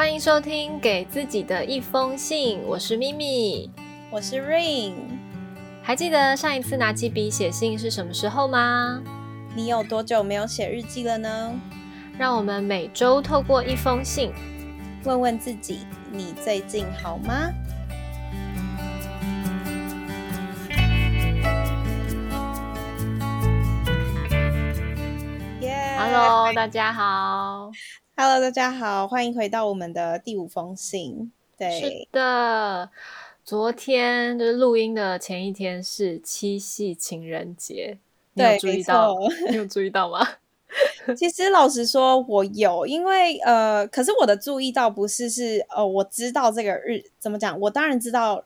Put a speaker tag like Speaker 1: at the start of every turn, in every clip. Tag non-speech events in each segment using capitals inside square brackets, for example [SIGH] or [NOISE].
Speaker 1: 欢迎收听《给自己的一封信》，我是咪咪，
Speaker 2: 我是 Rain。
Speaker 1: 还记得上一次拿起笔写信是什么时候吗？
Speaker 2: 你有多久没有写日记了呢？
Speaker 1: 让我们每周透过一封信，
Speaker 2: 问问自己：你最近好吗
Speaker 1: ？Hello，大家好。
Speaker 2: Hello，大家好，欢迎回到我们的第五封信。对，
Speaker 1: 是的，昨天就是录音的前一天是七夕情人节，你有注意到？你有注意到吗？[LAUGHS]
Speaker 2: 其实老实说，我有，因为呃，可是我的注意到不是是呃，我知道这个日怎么讲，我当然知道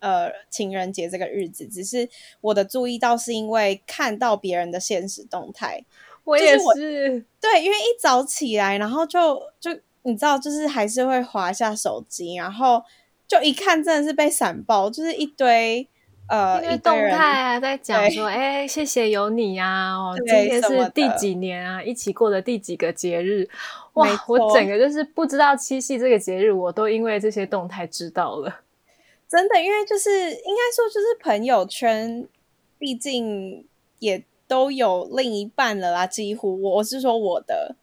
Speaker 2: 呃情人节这个日子，只是我的注意到是因为看到别人的现实动态。
Speaker 1: 我也是，
Speaker 2: 对，因为一早起来，然后就就你知道，就是还是会滑一下手机，然后就一看，真的是被闪爆，就是一堆呃
Speaker 1: 一动态啊，在讲说，哎，谢谢有你啊，哦，今天是第几年啊，一起过的第几个节日，哇，我整个就是不知道七夕这个节日，我都因为这些动态知道了，
Speaker 2: 真的，因为就是应该说，就是朋友圈，毕竟也。都有另一半了啦，几乎我我是说我的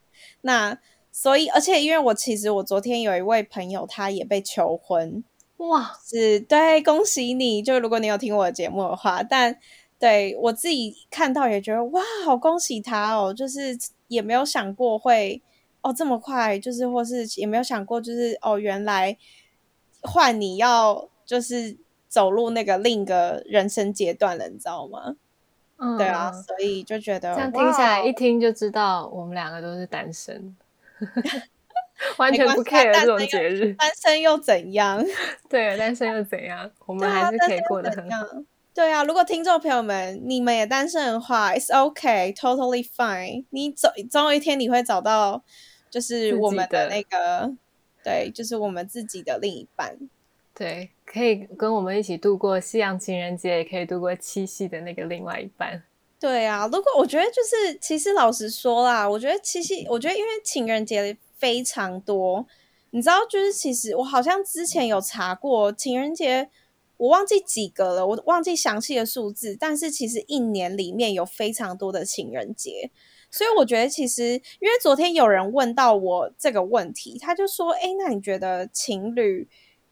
Speaker 2: 那，所以而且因为我其实我昨天有一位朋友，他也被求婚，
Speaker 1: 哇，
Speaker 2: 是对，恭喜你！就如果你有听我的节目的话，但对我自己看到也觉得哇，好恭喜他哦，就是也没有想过会哦这么快，就是或是也没有想过就是哦原来换你要就是走入那个另一个人生阶段了，你知道吗？对啊，所以就觉得
Speaker 1: 这样听下来，一听就知道我们两个都是单身，[LAUGHS] 完全不 care 这种节日。
Speaker 2: 单身又怎样？[LAUGHS]
Speaker 1: 对，单身又怎样？我们还是可以过得很好。
Speaker 2: 对啊，如果听众朋友们你们也单身的话，it's okay，totally fine。你总总有一天你会找到，就是我们的那个，对，就是我们自己的另一半。
Speaker 1: 对，可以跟我们一起度过西洋情人节，也可以度过七夕的那个另外一半。
Speaker 2: 对啊，如果我觉得就是，其实老实说啦，我觉得七夕，我觉得因为情人节非常多，你知道，就是其实我好像之前有查过情人节，我忘记几个了，我忘记详细的数字，但是其实一年里面有非常多的情人节，所以我觉得其实，因为昨天有人问到我这个问题，他就说：“哎，那你觉得情侣？”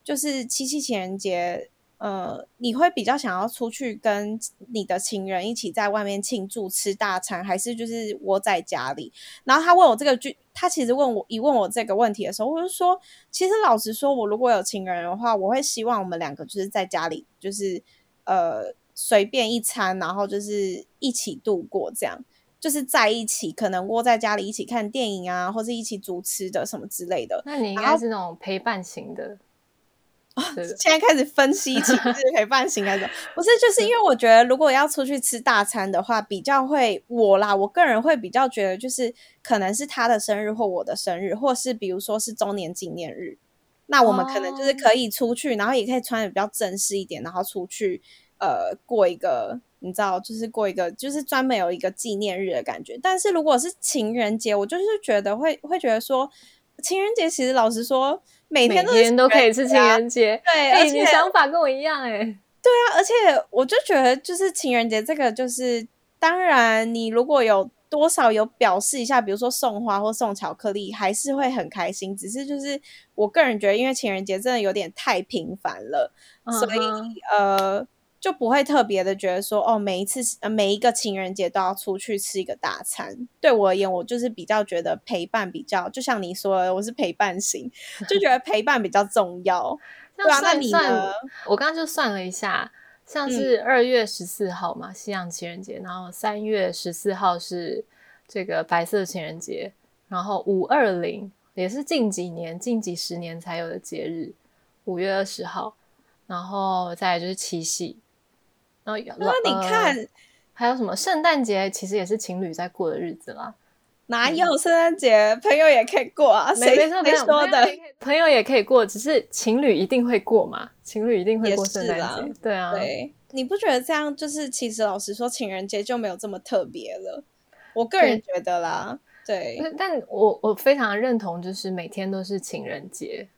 Speaker 2: 就是七夕情人节，呃，你会比较想要出去跟你的情人一起在外面庆祝吃大餐，还是就是窝在家里？然后他问我这个句，他其实问我一问我这个问题的时候，我就说，其实老实说，我如果有情人的话，我会希望我们两个就是在家里，就是呃随便一餐，然后就是一起度过，这样就是在一起，可能窝在家里一起看电影啊，或者一起煮吃的什么之类的。
Speaker 1: 那你应该是那种陪伴型的。[LAUGHS]
Speaker 2: 现在开始分析情绪陪伴型开始不是？就是因为我觉得，如果要出去吃大餐的话，比较会我啦，我个人会比较觉得，就是可能是他的生日或我的生日，或是比如说是周年纪念日，那我们可能就是可以出去，然后也可以穿的比较正式一点，然后出去呃过一个，你知道，就是过一个就是专门有一个纪念日的感觉。但是如果是情人节，我就是觉得会会觉得说，情人节其实老实说。每天
Speaker 1: 每天都可以是情人节，
Speaker 2: 对，[LAUGHS] 而
Speaker 1: 且想法跟我一样，哎，
Speaker 2: 对啊，而且我就觉得，就是情人节这个，就是当然，你如果有多少有表示一下，比如说送花或送巧克力，还是会很开心。只是就是我个人觉得，因为情人节真的有点太频繁了，所以呃。就不会特别的觉得说哦，每一次呃每一个情人节都要出去吃一个大餐。对我而言，我就是比较觉得陪伴比较，就像你说，的，我是陪伴型，就觉得陪伴比较重要。[LAUGHS] 对啊，那你呢？
Speaker 1: 我刚刚就算了一下，像是二月十四号嘛，西洋情人节，然后三月十四号是这个白色情人节，然后五二零也是近几年、近几十年才有的节日，五月二十号，然后再来就是七夕。
Speaker 2: 那你看，
Speaker 1: 还有什么圣诞节？其实也是情侣在过的日子啦。
Speaker 2: 哪有圣诞节朋友也可以过啊？谁谁说的？
Speaker 1: 朋友也可以过，只是情侣一定会过嘛？情侣一定会过圣诞节。对啊，
Speaker 2: 对，你不觉得这样就是？其实老实说，情人节就没有这么特别了。我个人觉得啦，对，
Speaker 1: 但我我非常认同，就是每天都是情人节，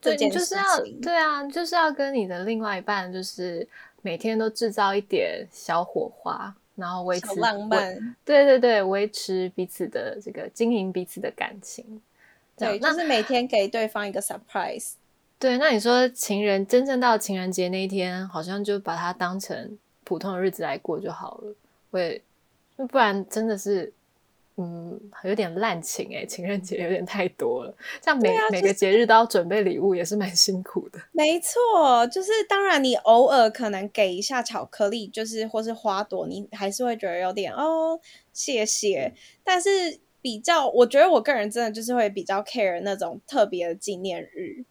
Speaker 1: 对，你就是要对啊，就是要跟你的另外一半，就是每天都制造一点小火花，然后维持
Speaker 2: 浪漫，
Speaker 1: 对对对，维持彼此的这个经营彼此的感情，
Speaker 2: 对，就是每天给对方一个 surprise。
Speaker 1: 对，那你说情人真正到情人节那一天，好像就把它当成普通的日子来过就好了，会，不然真的是。嗯，有点滥情哎，情人节有点太多了，像每每个节日都要准备礼物，也是蛮辛苦的。
Speaker 2: 没错，就是当然你偶尔可能给一下巧克力，就是或是花朵，你还是会觉得有点哦，谢谢。但是比较，我觉得我个人真的就是会比较 care 那种特别的纪念日。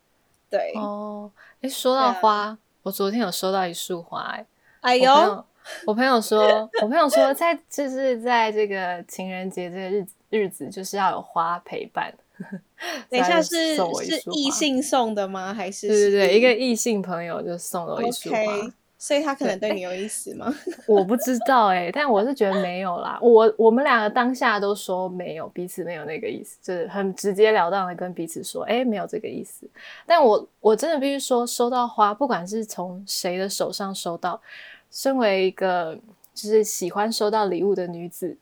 Speaker 2: 对
Speaker 1: 哦，哎，说到花，我昨天有收到一束花，哎，
Speaker 2: 哎呦。
Speaker 1: 我朋友说，我朋友说，在就是在这个情人节这个日子日子，就是要有花陪伴。
Speaker 2: 等一下 [LAUGHS] 是是异性送的吗？还是
Speaker 1: 对对对，一个异性朋友就送了我一束花，
Speaker 2: 所以他可能对 [LAUGHS] 你有意思吗？[LAUGHS]
Speaker 1: 我不知道哎，但我是觉得没有啦。我我们两个当下都说没有，彼此没有那个意思，就是很直截了当的跟彼此说，哎，没有这个意思。但我我真的必须说，收到花，不管是从谁的手上收到。身为一个就是喜欢收到礼物的女子，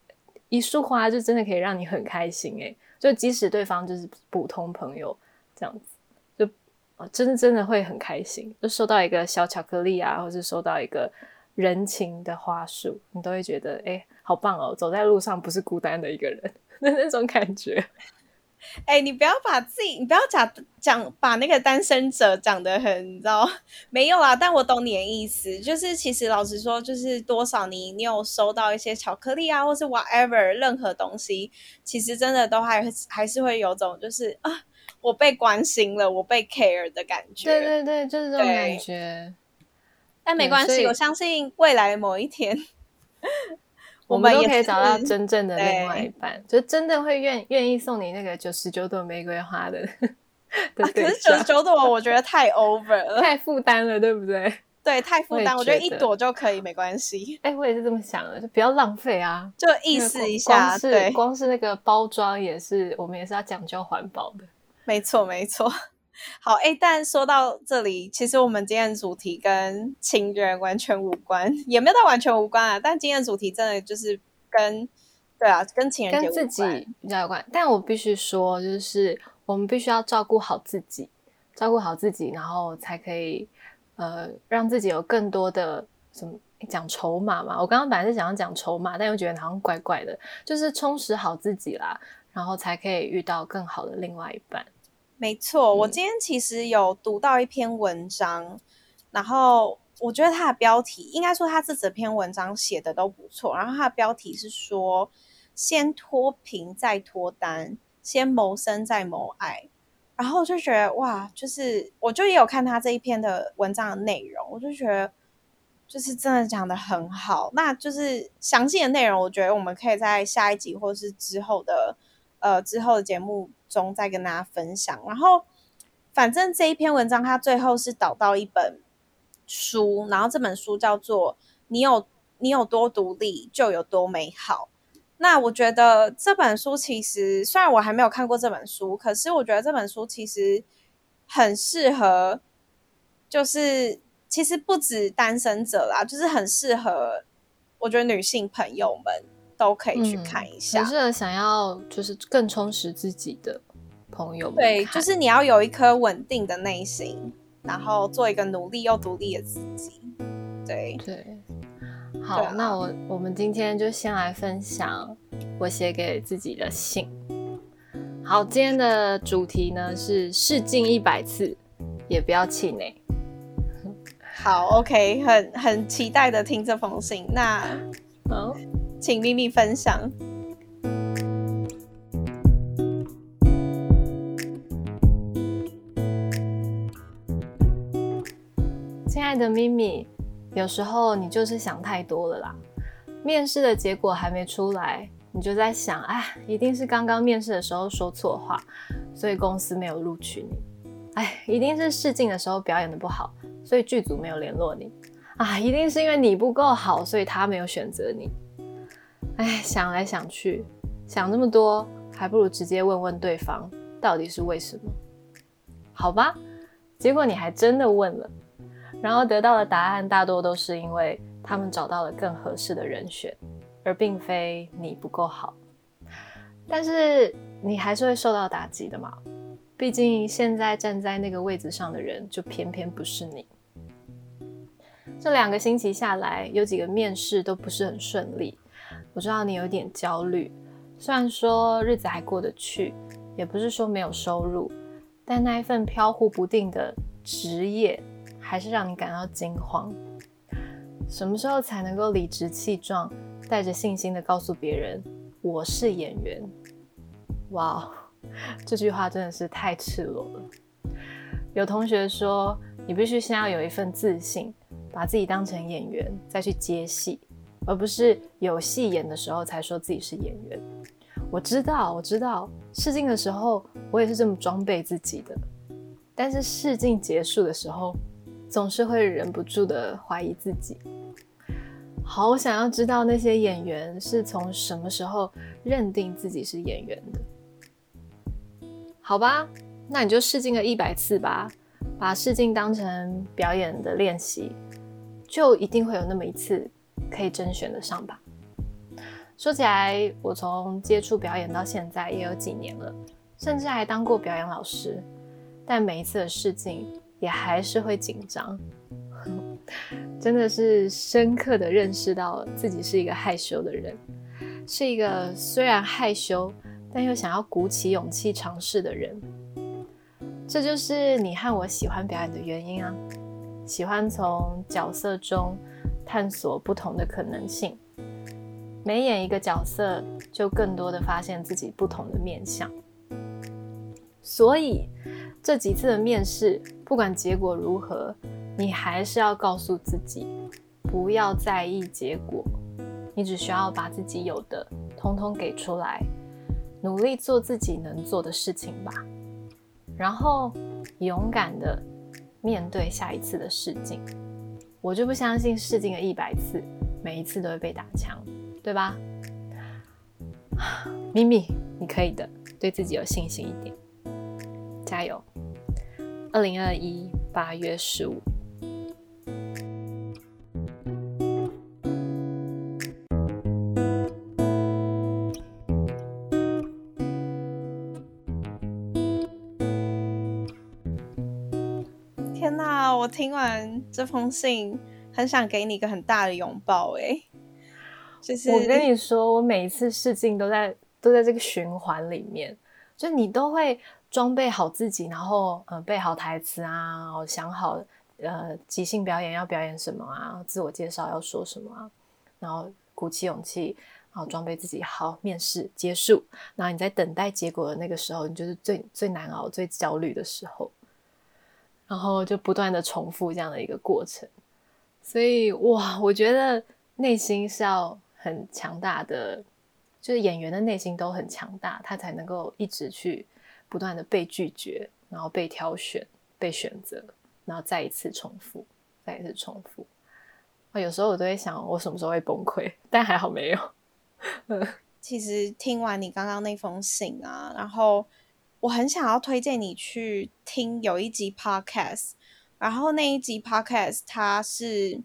Speaker 1: 一束花就真的可以让你很开心诶，就即使对方就是普通朋友这样子，就真的真的会很开心。就收到一个小巧克力啊，或是收到一个人情的花束，你都会觉得哎，好棒哦！走在路上不是孤单的一个人的 [LAUGHS] 那种感觉。[LAUGHS]
Speaker 2: 哎，你不要把自己，你不要讲讲把那个单身者讲的很，你知道没有啊？但我懂你的意思，就是其实老实说，就是多少你你有收到一些巧克力啊，或是 whatever 任何东西，其实真的都还还是会有种就是啊，我被关心了，我被 care 的感觉。
Speaker 1: 对对对，就是这种感觉。
Speaker 2: 但没关系，我相信未来某一天。
Speaker 1: 我们都可以找到真正的另外一半，就真的会愿愿意送你那个九十九朵玫瑰花的。[LAUGHS] 可
Speaker 2: 是九十九朵，我觉得太 over 了，[LAUGHS]
Speaker 1: 太负担了，对不对？[LAUGHS]
Speaker 2: 对，太负担。我觉得一朵就可以，没关系。
Speaker 1: 哎，我也是这么想的，就不要浪费啊，
Speaker 2: 就意思一下。是，
Speaker 1: 光是那个包装也是，我们也是要讲究环保的。
Speaker 2: 没错，没错。好，哎，但说到这里，其实我们今天的主题跟情人完全无关，也没有到完全无关啊。但今天的主题真的就是跟，对啊，跟情人
Speaker 1: 跟自己比较有关。但我必须说，就是我们必须要照顾好自己，照顾好自己，然后才可以呃让自己有更多的什么讲筹码嘛。我刚刚本来是想要讲筹码，但又觉得好像怪怪的，就是充实好自己啦，然后才可以遇到更好的另外一半。
Speaker 2: 没错，我今天其实有读到一篇文章，然后我觉得它的标题应该说它这整篇文章写的都不错。然后它的标题是说：先脱贫再脱单，先谋生再谋爱。然后就觉得哇，就是我就也有看他这一篇的文章的内容，我就觉得就是真的讲的很好。那就是详细的内容，我觉得我们可以在下一集或是之后的呃之后的节目。中再跟大家分享，然后反正这一篇文章它最后是导到一本书，然后这本书叫做《你有你有多独立就有多美好》。那我觉得这本书其实虽然我还没有看过这本书，可是我觉得这本书其实很适合，就是其实不止单身者啦，就是很适合我觉得女性朋友们。都可以去看一下，
Speaker 1: 很适合想要就是更充实自己的朋友们。
Speaker 2: 对，就是你要有一颗稳定的内心，然后做一个努力又独立的自己。对
Speaker 1: 对，好，那我我们今天就先来分享我写给自己的信。好，今天的主题呢是试镜一百次也不要气馁。
Speaker 2: 好，OK，很很期待的听这封信。那 [LAUGHS] 好。请咪咪分享。
Speaker 1: 亲爱的咪咪，有时候你就是想太多了啦。面试的结果还没出来，你就在想，哎，一定是刚刚面试的时候说错话，所以公司没有录取你。哎，一定是试镜的时候表演的不好，所以剧组没有联络你。啊，一定是因为你不够好，所以他没有选择你。哎，想来想去，想这么多，还不如直接问问对方到底是为什么？好吧，结果你还真的问了，然后得到的答案大多都是因为他们找到了更合适的人选，而并非你不够好。但是你还是会受到打击的嘛？毕竟现在站在那个位置上的人，就偏偏不是你。这两个星期下来，有几个面试都不是很顺利。我知道你有点焦虑，虽然说日子还过得去，也不是说没有收入，但那一份飘忽不定的职业，还是让你感到惊慌。什么时候才能够理直气壮，带着信心的告诉别人我是演员？哇，这句话真的是太赤裸了。有同学说，你必须先要有一份自信，把自己当成演员，再去接戏，而不是有戏演的时候才说自己是演员。我知道，我知道，试镜的时候我也是这么装备自己的，但是试镜结束的时候，总是会忍不住的怀疑自己。好想要知道那些演员是从什么时候认定自己是演员的。好吧，那你就试镜个一百次吧，把试镜当成表演的练习，就一定会有那么一次可以甄选得上吧。说起来，我从接触表演到现在也有几年了，甚至还当过表演老师，但每一次的试镜也还是会紧张，真的是深刻的认识到自己是一个害羞的人，是一个虽然害羞。但又想要鼓起勇气尝试的人，这就是你和我喜欢表演的原因啊！喜欢从角色中探索不同的可能性，每演一个角色，就更多的发现自己不同的面相。所以这几次的面试，不管结果如何，你还是要告诉自己，不要在意结果，你只需要把自己有的通通给出来。努力做自己能做的事情吧，然后勇敢的面对下一次的试镜。我就不相信试镜了一百次，每一次都会被打枪，对吧？[SIGHS] 咪咪，你可以的，对自己有信心一点，加油！二零二一八月十五。天哪！
Speaker 2: 我听完这封信，很想给你一个很大的拥抱。哎，就是
Speaker 1: 我跟你说，我每一次试镜都在都在这个循环里面，就你都会装备好自己，然后呃背好台词啊，想好呃即兴表演要表演什么啊，自我介绍要说什么啊，然后鼓起勇气，然后装备自己，好面试结束，然后你在等待结果的那个时候，你就是最最难熬、最焦虑的时候。然后就不断的重复这样的一个过程，所以哇，我觉得内心是要很强大的，就是演员的内心都很强大，他才能够一直去不断的被拒绝，然后被挑选、被选择，然后再一次重复，再一次重复。啊，有时候我都会想，我什么时候会崩溃？[LAUGHS] 但还好没有。[LAUGHS]
Speaker 2: 其实听完你刚刚那封信啊，然后。我很想要推荐你去听有一集 podcast，然后那一集 podcast 它是，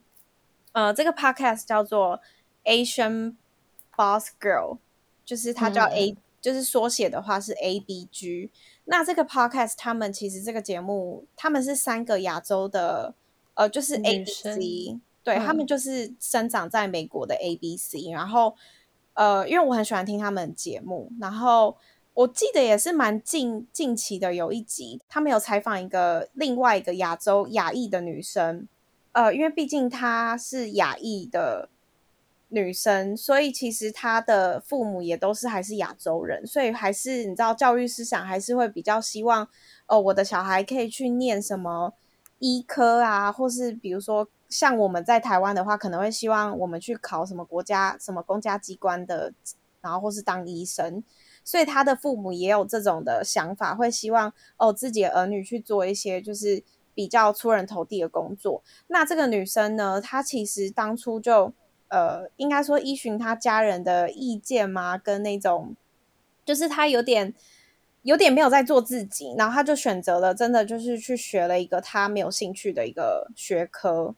Speaker 2: 呃，这个 podcast 叫做 Asian Boss Girl，就是它叫 A，就是缩写的话是 ABG。那这个 podcast 他们其实这个节目，他们是三个亚洲的，呃，就是 ABC，对他们就是生长在美国的 ABC。然后，呃，因为我很喜欢听他们节目，然后。我记得也是蛮近近期的，有一集他们有采访一个另外一个亚洲亚裔的女生，呃，因为毕竟她是亚裔的女生，所以其实她的父母也都是还是亚洲人，所以还是你知道教育思想还是会比较希望，哦，我的小孩可以去念什么医科啊，或是比如说像我们在台湾的话，可能会希望我们去考什么国家什么公家机关的，然后或是当医生。所以他的父母也有这种的想法，会希望哦自己的儿女去做一些就是比较出人头地的工作。那这个女生呢，她其实当初就呃，应该说依循她家人的意见嘛，跟那种就是她有点有点没有在做自己，然后他就选择了真的就是去学了一个他没有兴趣的一个学科，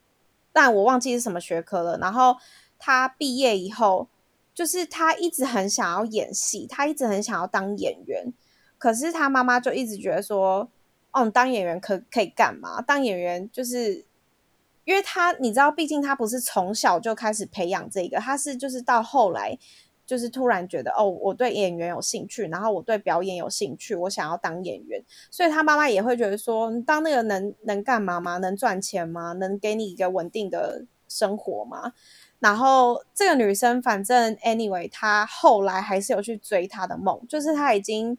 Speaker 2: 但我忘记是什么学科了。然后他毕业以后，就是他一直很想要演戏，他一直很想要当演员，可是他妈妈就一直觉得说，哦，当演员可可以干嘛？当演员就是因为他你知道，毕竟他不是从小就开始培养这个，他是就是到后来。就是突然觉得哦，我对演员有兴趣，然后我对表演有兴趣，我想要当演员，所以他妈妈也会觉得说，当那个能能干嘛吗？能赚钱吗？能给你一个稳定的生活吗？然后这个女生反正 anyway，她后来还是有去追她的梦，就是她已经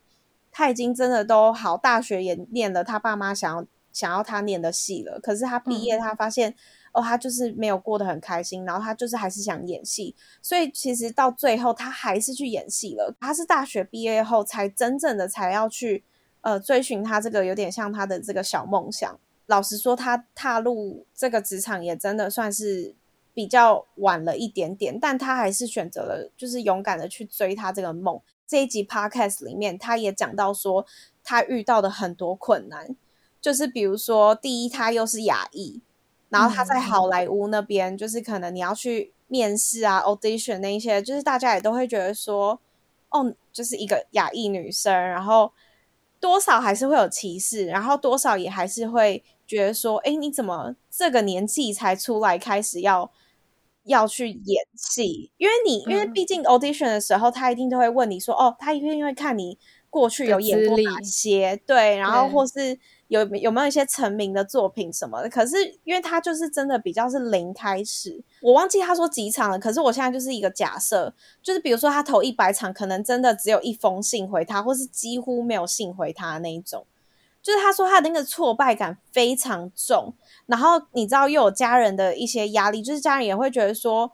Speaker 2: 她已经真的都好，大学也念了，她爸妈想要想要她念的戏了，可是她毕业，她发现。哦，她就是没有过得很开心，然后她就是还是想演戏，所以其实到最后她还是去演戏了。她是大学毕业后才真正的才要去呃追寻她这个有点像她的这个小梦想。老实说，她踏入这个职场也真的算是比较晚了一点点，但他还是选择了就是勇敢的去追他这个梦。这一集 podcast 里面，他也讲到说他遇到的很多困难，就是比如说第一，他又是亚裔。然后他在好莱坞那边，就是可能你要去面试啊，audition 那一些，就是大家也都会觉得说，哦，就是一个亚裔女生，然后多少还是会有歧视，然后多少也还是会觉得说，哎，你怎么这个年纪才出来开始要要去演戏？因为你因为毕竟 audition 的时候，他一定都会问你说，哦，他一定会看你过去有演过哪些，对，然后或是。有有没有一些成名的作品什么的？可是因为他就是真的比较是零开始，我忘记他说几场了。可是我现在就是一个假设，就是比如说他投一百场，可能真的只有一封信回他，或是几乎没有信回他那一种。就是他说他的那个挫败感非常重，然后你知道又有家人的一些压力，就是家人也会觉得说，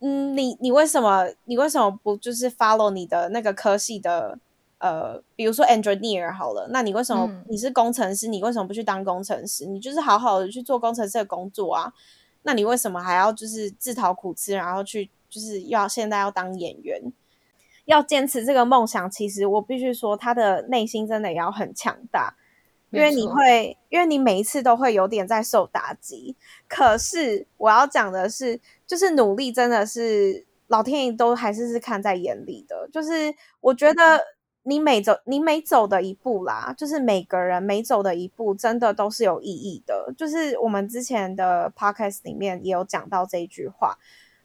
Speaker 2: 嗯，你你为什么你为什么不就是 follow 你的那个科系的？呃，比如说 engineer 好了，那你为什么你是工程师？你为什么不去当工程师？你就是好好的去做工程师的工作啊？那你为什么还要就是自讨苦吃，然后去就是要现在要当演员，要坚持这个梦想？其实我必须说，他的内心真的也要很强大，因为你会，因为你每一次都会有点在受打击。可是我要讲的是，就是努力真的是老天爷都还是是看在眼里的，就是我觉得。你每走，你每走的一步啦，就是每个人每走的一步，真的都是有意义的。就是我们之前的 podcast 里面也有讲到这一句话。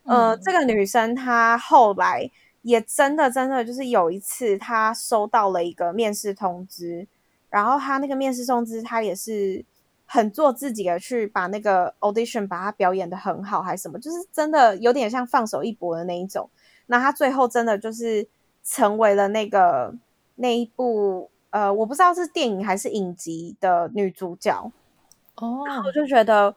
Speaker 2: 呃，这个女生她后来也真的真的就是有一次，她收到了一个面试通知，然后他那个面试通知，他也是很做自己的，去把那个 audition 把他表演的很好，还是什么，就是真的有点像放手一搏的那一种。那他最后真的就是成为了那个。那一部呃，我不知道是电影还是影集的女主角哦，我就觉得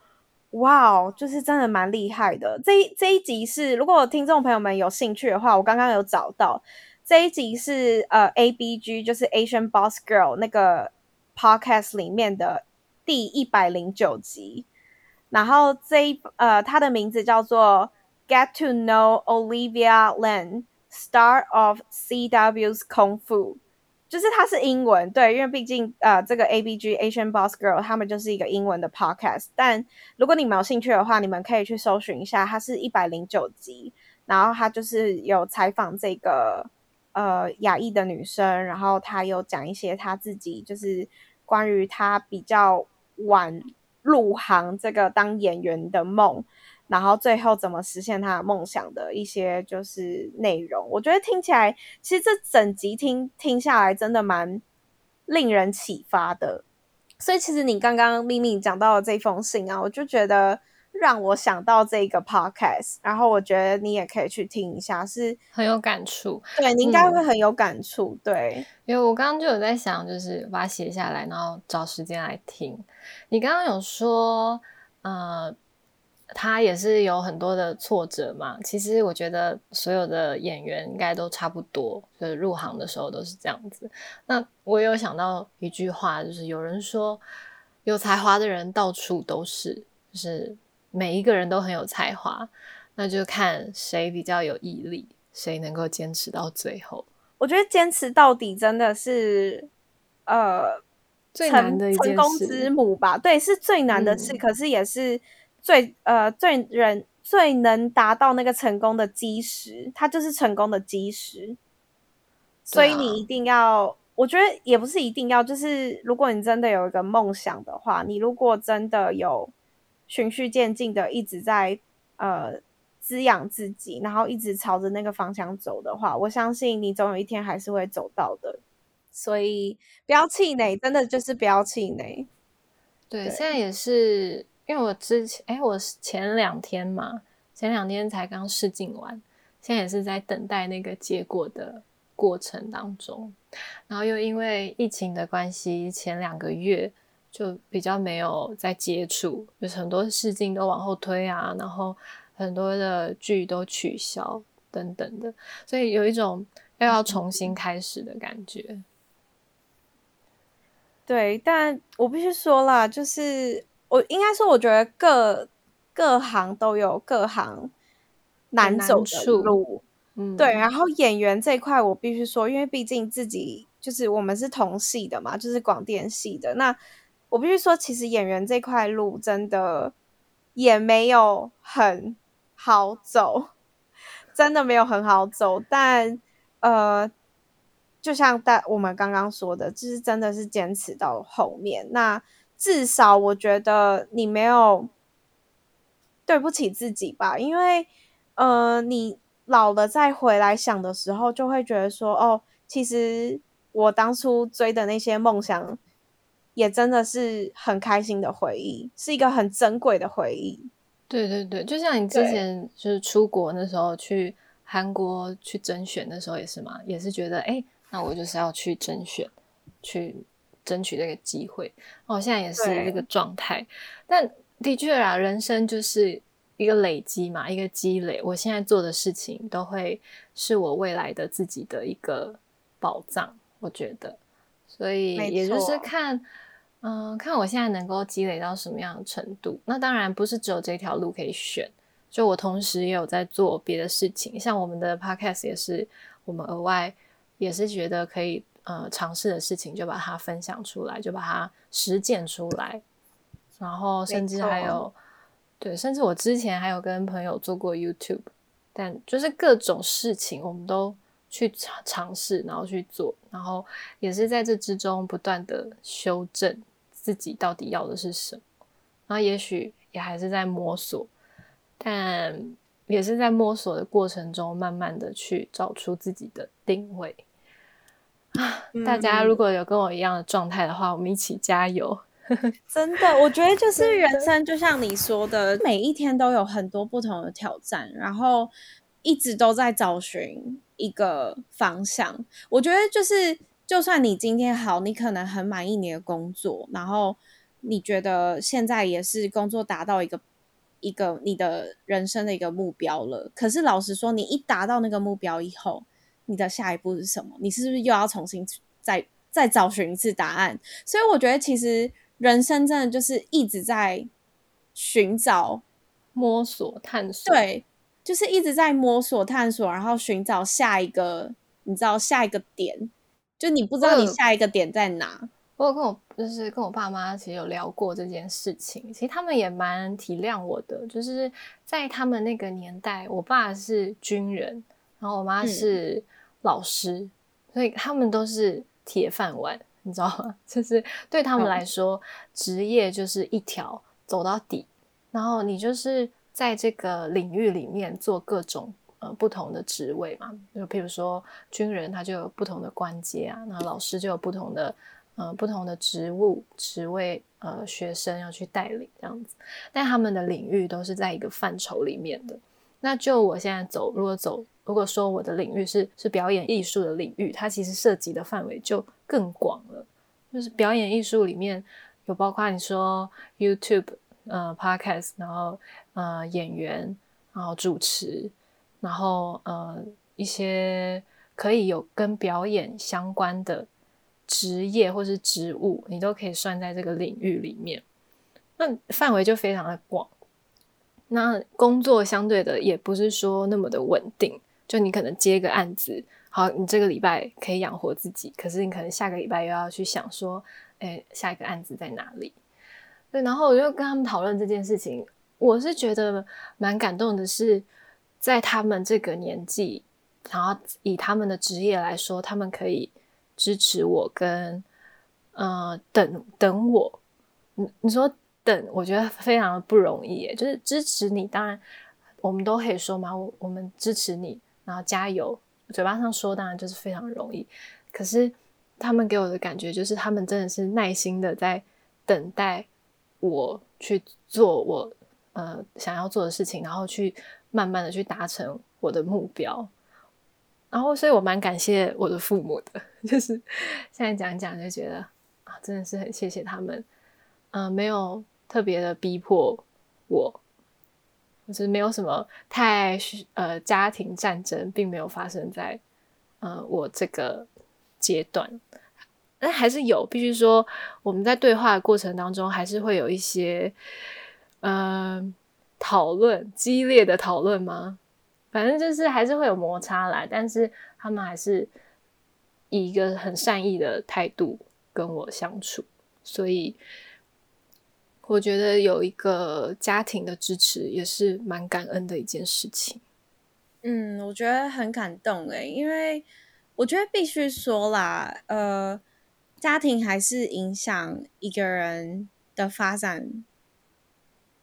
Speaker 2: 哇，就是真的蛮厉害的。这一这一集是，如果听众朋友们有兴趣的话，我刚刚有找到这一集是呃，A B G 就是 Asian Boss Girl 那个 podcast 里面的第一百零九集，然后这一呃，它的名字叫做 Get to Know Olivia Len，Star of C W's Kung Fu。就是它是英文，对，因为毕竟呃，这个 A B G Asian Boss Girl 他们就是一个英文的 podcast。但如果你们有兴趣的话，你们可以去搜寻一下，它是一百零九集，然后它就是有采访这个呃亚裔的女生，然后她有讲一些她自己就是关于她比较晚入行这个当演员的梦。然后最后怎么实现她的梦想的一些就是内容，我觉得听起来其实这整集听听下来真的蛮令人启发的。所以其实你刚刚咪咪讲到的这封信啊，我就觉得让我想到这个 podcast，然后我觉得你也可以去听一下，是
Speaker 1: 很有感触。
Speaker 2: 对你应该会很有感触。对，
Speaker 1: 因为我刚刚就有在想，就是把它写下来，然后找时间来听。你刚刚有说，呃。他也是有很多的挫折嘛。其实我觉得所有的演员应该都差不多，就是入行的时候都是这样子。那我有想到一句话，就是有人说，有才华的人到处都是，就是每一个人都很有才华，那就看谁比较有毅力，谁能够坚持到最后。
Speaker 2: 我觉得坚持到底真的是呃
Speaker 1: 最难的一
Speaker 2: 成功之母吧？对，是最难的事，可是也是最呃最人最能达到那个成功的基石，它就是成功的基石。所以你一定要，我觉得也不是一定要，就是如果你真的有一个梦想的话，你如果真的有循序渐进的一直在呃滋养自己，然后一直朝着那个方向走的话，我相信你总有一天还是会走到的。所以不要气馁，真的就是不要气馁。
Speaker 1: 对，现在也是因为我之前，哎，我前两天嘛，前两天才刚试镜完，现在也是在等待那个结果的。过程当中，然后又因为疫情的关系，前两个月就比较没有在接触，就是很多事情都往后推啊，然后很多的剧都取消等等的，所以有一种又要重新开始的感觉。
Speaker 2: 对，但我必须说啦，就是我应该说，我觉得各各行都有各行难走的路。
Speaker 1: 嗯，
Speaker 2: 对，然后演员这一块，我必须说，因为毕竟自己就是我们是同系的嘛，就是广电系的。那我必须说，其实演员这块路真的也没有很好走，真的没有很好走。但呃，就像大我们刚刚说的，就是真的是坚持到后面。那至少我觉得你没有对不起自己吧，因为呃，你。老了再回来想的时候，就会觉得说：“哦，其实我当初追的那些梦想，也真的是很开心的回忆，是一个很珍贵的回忆。”
Speaker 1: 对对对，就像你之前就是出国那时候去韩国去甄选的时候也是嘛，也是觉得哎，那我就是要去甄选，去争取这个机会。哦，现在也是这个状态，但的确啊，人生就是。一个累积嘛，一个积累。我现在做的事情都会是我未来的自己的一个宝藏，我觉得。所以也就是看，嗯，看我现在能够积累到什么样的程度。那当然不是只有这条路可以选，就我同时也有在做别的事情，像我们的 podcast 也是我们额外也是觉得可以呃尝试的事情，就把它分享出来，就把它实践出来，然后甚至还有。对，甚至我之前还有跟朋友做过 YouTube，但就是各种事情我们都去尝尝试，然后去做，然后也是在这之中不断的修正自己到底要的是什么，然后也许也还是在摸索，但也是在摸索的过程中，慢慢的去找出自己的定位啊！大家如果有跟我一样的状态的话，我们一起加油。[LAUGHS]
Speaker 2: 真的，我觉得就是人生，就像你说的，每一天都有很多不同的挑战，然后一直都在找寻一个方向。我觉得就是，就算你今天好，你可能很满意你的工作，然后你觉得现在也是工作达到一个一个你的人生的一个目标了。可是老实说，你一达到那个目标以后，你的下一步是什么？你是不是又要重新再再找寻一次答案？所以我觉得其实。人生真的就是一直在寻找、
Speaker 1: 摸索、探索，
Speaker 2: 对，就是一直在摸索、探索，然后寻找下一个，你知道下一个点，就你不知道你下一个点在哪。
Speaker 1: 我有跟我就是跟我爸妈其实有聊过这件事情，其实他们也蛮体谅我的，就是在他们那个年代，我爸是军人，然后我妈是老师，所以他们都是铁饭碗。你知道吗？[LAUGHS] 就是对他们来说，职业就是一条走到底，然后你就是在这个领域里面做各种呃不同的职位嘛。就譬如说军人，他就有不同的关节啊；那老师就有不同的呃不同的职务职位，呃学生要去带领这样子。但他们的领域都是在一个范畴里面的。那就我现在走，如果走。如果说我的领域是是表演艺术的领域，它其实涉及的范围就更广了。就是表演艺术里面有包括你说 YouTube、呃 Podcast，然后呃演员，然后主持，然后呃一些可以有跟表演相关的职业或是职务，你都可以算在这个领域里面。那范围就非常的广。那工作相对的也不是说那么的稳定。就你可能接个案子，好，你这个礼拜可以养活自己，可是你可能下个礼拜又要去想说，哎，下一个案子在哪里？对，然后我就跟他们讨论这件事情，我是觉得蛮感动的，是在他们这个年纪，然后以他们的职业来说，他们可以支持我跟呃等等我。你你说等，我觉得非常的不容易，就是支持你，当然我们都可以说嘛，我我们支持你，然后加油。嘴巴上说当然就是非常容易，可是他们给我的感觉就是他们真的是耐心的在等待我去做我呃想要做的事情，然后去慢慢的去达成我的目标。然后，所以我蛮感谢我的父母的，[LAUGHS] 就是现在讲讲就觉得啊，真的是很谢谢他们，嗯，没有特别的逼迫我。就是没有什么太呃家庭战争，并没有发生在呃我这个阶段，但还是有，必须说我们在对话的过程当中，还是会有一些嗯讨论，激烈的讨论吗？反正就是还是会有摩擦来，但是他们还是以一个很善意的态度跟我相处，所以。我觉得有一个家庭的支持也是蛮感恩的一件事情。
Speaker 2: 嗯，我觉得很感动诶，因为我觉得必须说啦，呃，家庭还是影响一个人的发展，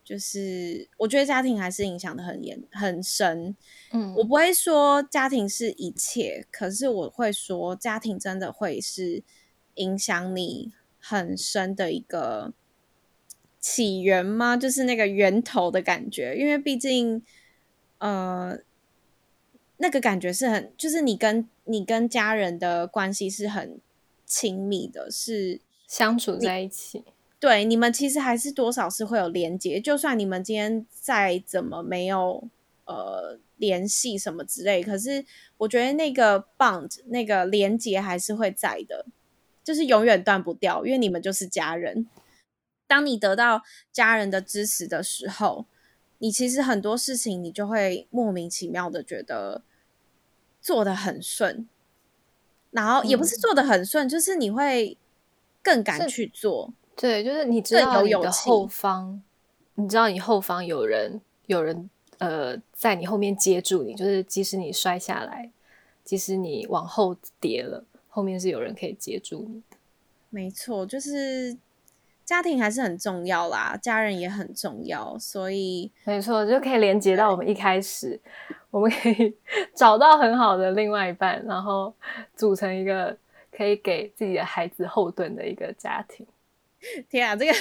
Speaker 2: 就是我觉得家庭还是影响的很严很深。嗯，我不会说家庭是一切，可是我会说家庭真的会是影响你很深的一个。起源吗？就是那个源头的感觉，因为毕竟，呃，那个感觉是很，就是你跟你跟家人的关系是很亲密的，是
Speaker 1: 相处在一起。
Speaker 2: 对，你们其实还是多少是会有连接，就算你们今天再怎么没有呃联系什么之类，可是我觉得那个 bond 那个连接还是会在的，就是永远断不掉，因为你们就是家人。当你得到家人的支持的时候，你其实很多事情你就会莫名其妙的觉得做的很顺，然后也不是做的很顺，就是你会更敢去做。
Speaker 1: 对，就是你知道你的后方，你知道你后方有人，有人呃在你后面接住你，就是即使你摔下来，即使你往后跌了，后面是有人可以接住你的。
Speaker 2: 没错，就是。家庭还是很重要啦，家人也很重要，所以
Speaker 1: 没错，就可以连接到我们一开始，我们可以 [LAUGHS] 找到很好的另外一半，然后组成一个可以给自己的孩子后盾的一个家庭。[LAUGHS]
Speaker 2: 天啊，这个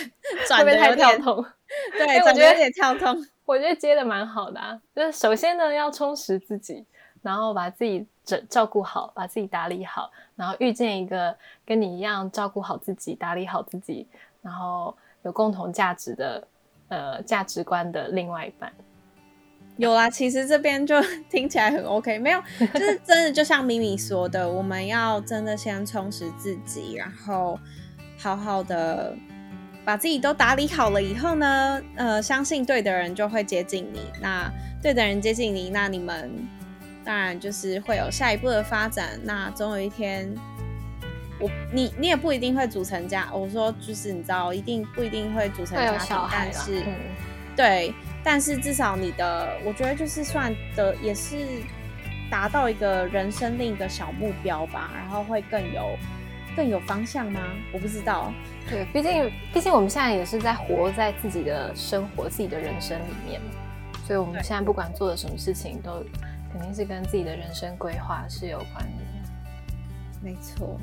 Speaker 2: 转的
Speaker 1: 太跳通，[LAUGHS]
Speaker 2: 对，我觉得有点跳通。
Speaker 1: 我觉得接的蛮好的啊，就是首先呢要充实自己，然后把自己整照顾好，把自己打理好，然后遇见一个跟你一样照顾好自己、打理好自己。然后有共同价值的，呃，价值观的另外一半，
Speaker 2: 有啦。其实这边就 [LAUGHS] 听起来很 OK，没有，就是 [LAUGHS] 真的就像咪咪说的，我们要真的先充实自己，然后好好的把自己都打理好了以后呢，呃，相信对的人就会接近你，那对的人接近你，那你们当然就是会有下一步的发展，那总有一天。我你你也不一定会组成家，我说就是你知道，一定不一定会组成家庭，但是对，但是至少你的，我觉得就是算的也是达到一个人生另一个小目标吧，然后会更有更有方向吗？我不知道。
Speaker 1: 对，毕竟毕竟我们现在也是在活在自己的生活、自己的人生里面，所以我们现在不管做的什么事情，都肯定是跟自己的人生规划是有关的。
Speaker 2: 没错。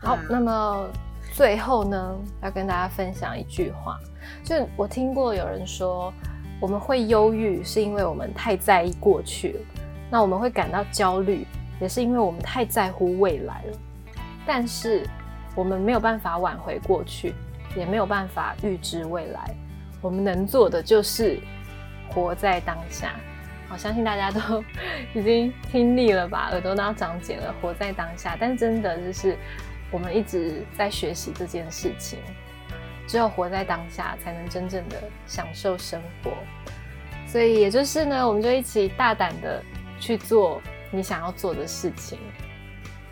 Speaker 1: 好，那么最后呢，要跟大家分享一句话，就我听过有人说，我们会忧郁是因为我们太在意过去，那我们会感到焦虑，也是因为我们太在乎未来了。但是我们没有办法挽回过去，也没有办法预知未来，我们能做的就是活在当下。我相信大家都 [LAUGHS] 已经听腻了吧，耳朵都要长茧了。活在当下，但真的就是。我们一直在学习这件事情，只有活在当下，才能真正的享受生活。所以，也就是呢，我们就一起大胆的去做你想要做的事情，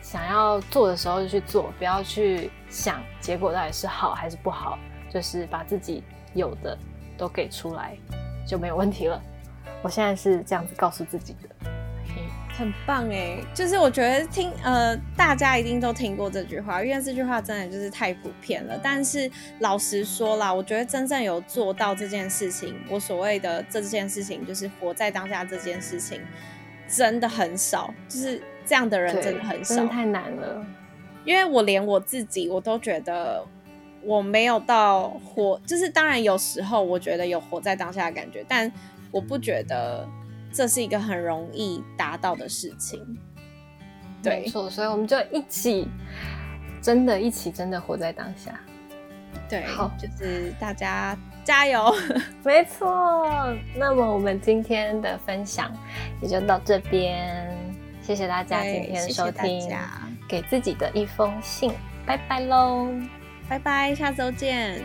Speaker 1: 想要做的时候就去做，不要去想结果到底是好还是不好，就是把自己有的都给出来就没有问题了。我现在是这样子告诉自己的。
Speaker 2: 很棒哎，就是我觉得听呃，大家一定都听过这句话，因为这句话真的就是太普遍了。但是老实说啦，我觉得真正有做到这件事情，我所谓的这件事情，就是活在当下这件事情，真的很少。就是这样的人真的很少，
Speaker 1: 太难了。
Speaker 2: 因为我连我自己我都觉得我没有到活，就是当然有时候我觉得有活在当下的感觉，但我不觉得。这是一个很容易达到的事情，对
Speaker 1: 没错，所以我们就一起，真的，一起真的活在当下。
Speaker 2: 对，好，就是大家加油，
Speaker 1: 没错。那么我们今天的分享也就到这边，谢谢大家今天收听，给自己的一封信，拜拜喽，
Speaker 2: 拜拜，下周见。